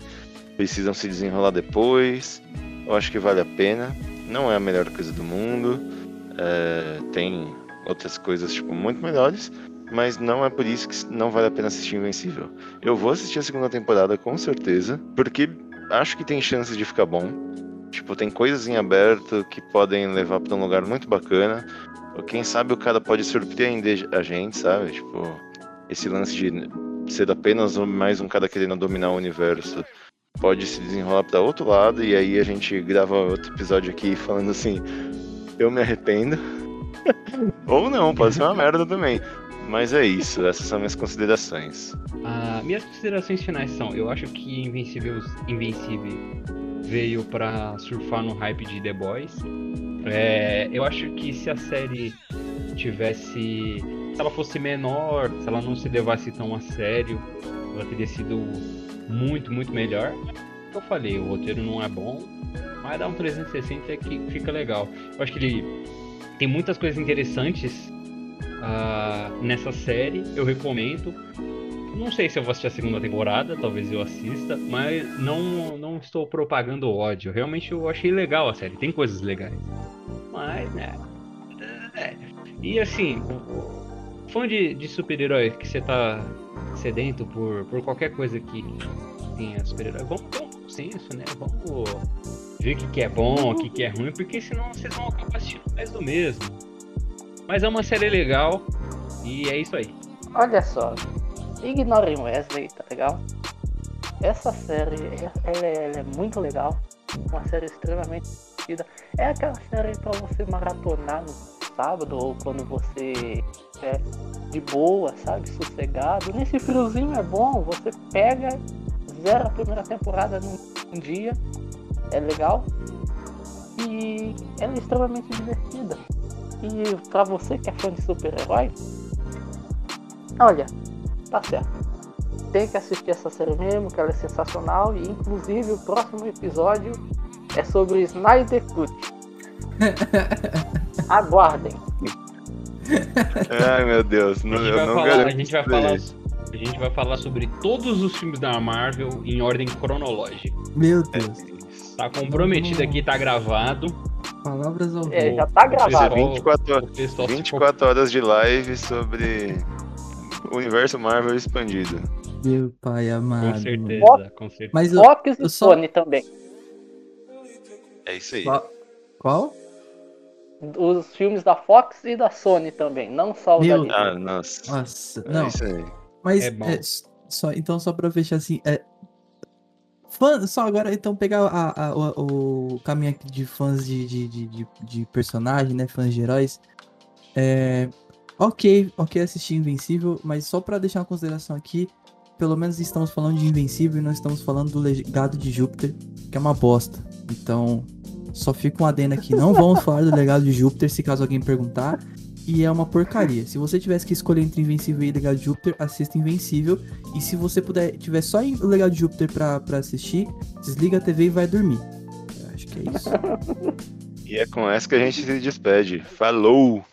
precisam se desenrolar depois. Eu acho que vale a pena. Não é a melhor coisa do mundo. é, tem outras coisas tipo muito melhores, mas não é por isso que não vale a pena assistir Invencível. Eu vou assistir a segunda temporada com certeza, porque acho que tem chances de ficar bom. Tipo, tem coisas em aberto que podem levar pra um lugar muito bacana. Ou quem sabe o cara pode surpreender a gente, sabe? Tipo, esse lance de ser apenas mais um cara querendo dominar o universo, pode se desenrolar para outro lado e aí a gente grava outro episódio aqui falando assim, eu me arrependo. Ou não, pode ser uma merda também. Mas é isso, essas são minhas considerações. Ah, minhas considerações finais são: eu acho que Invencível, Invencível veio pra surfar no hype de The Boys. É, eu acho que se a série tivesse. Se ela fosse menor, se ela não se levasse tão a sério, ela teria sido muito, muito melhor. Eu falei, o roteiro não é bom, mas dá um 360 que fica legal. Eu acho que ele tem muitas coisas interessantes ah, nessa série, eu recomendo. Não sei se eu vou assistir a segunda temporada, talvez eu assista, mas não, não estou propagando ódio. Realmente eu achei legal a série, tem coisas legais. Mas, né. é. E assim, fã de, de super-herói que você tá sedento por, por qualquer coisa que tenha super-herói, vamos ter um consenso, né? Vamos ver o que, que é bom, o que, que é ruim, porque senão vocês vão acabar assistindo mais do mesmo. Mas é uma série legal e é isso aí. Olha só, ignorem Wesley, tá legal? Essa série, ela é, ela é muito legal, uma série extremamente divertida. É aquela série pra você maratonar no sábado ou quando você é de boa, sabe, sossegado. Nesse friozinho é bom, você pega, zera a primeira temporada num, num dia, é legal. E ela é extremamente divertida. E pra você que é fã de super-herói, olha, tá certo. Tem que assistir essa série mesmo, que ela é sensacional. E inclusive o próximo episódio é sobre Snyder Cut. Aguardem. Ai meu Deus, A não, gente, eu vai não falar, a, gente vai falar, isso. a gente vai falar sobre todos os filmes da Marvel em ordem cronológica. Meu Deus. Tá comprometido aqui, tá gravado. Palavras ao É, já tá gravado. 24, O pessoal se 24 horas de live sobre o universo Marvel expandido. Meu pai amado. Com certeza, com certeza. Mas eu, Fox eu e só- Sony também. É isso aí. Qual? Qual? Os filmes da Fox e da Sony também, não só o Meu da Ah, nossa. Nossa, É não. isso aí. Mas É bom. é, só, então só pra fechar assim, é, só agora então pegar a- a- o, o caminho aqui de fãs de, de, de, de, personagem, né, fãs de heróis, é, ok, ok assistir Invencível, mas só pra deixar uma consideração aqui, pelo menos estamos falando de Invencível e não estamos falando do Legado de Júpiter, que é uma bosta, então só fica um adendo aqui, não vamos falar do Legado de Júpiter se caso alguém perguntar, e é uma porcaria. Se você tivesse que escolher entre Invencível e Legado de Júpiter, assista Invencível. E se você puder, tiver só o Legado de Júpiter pra, pra assistir, desliga a TV e vai dormir. Eu acho que é isso. E é com essa que a gente se despede. Falou!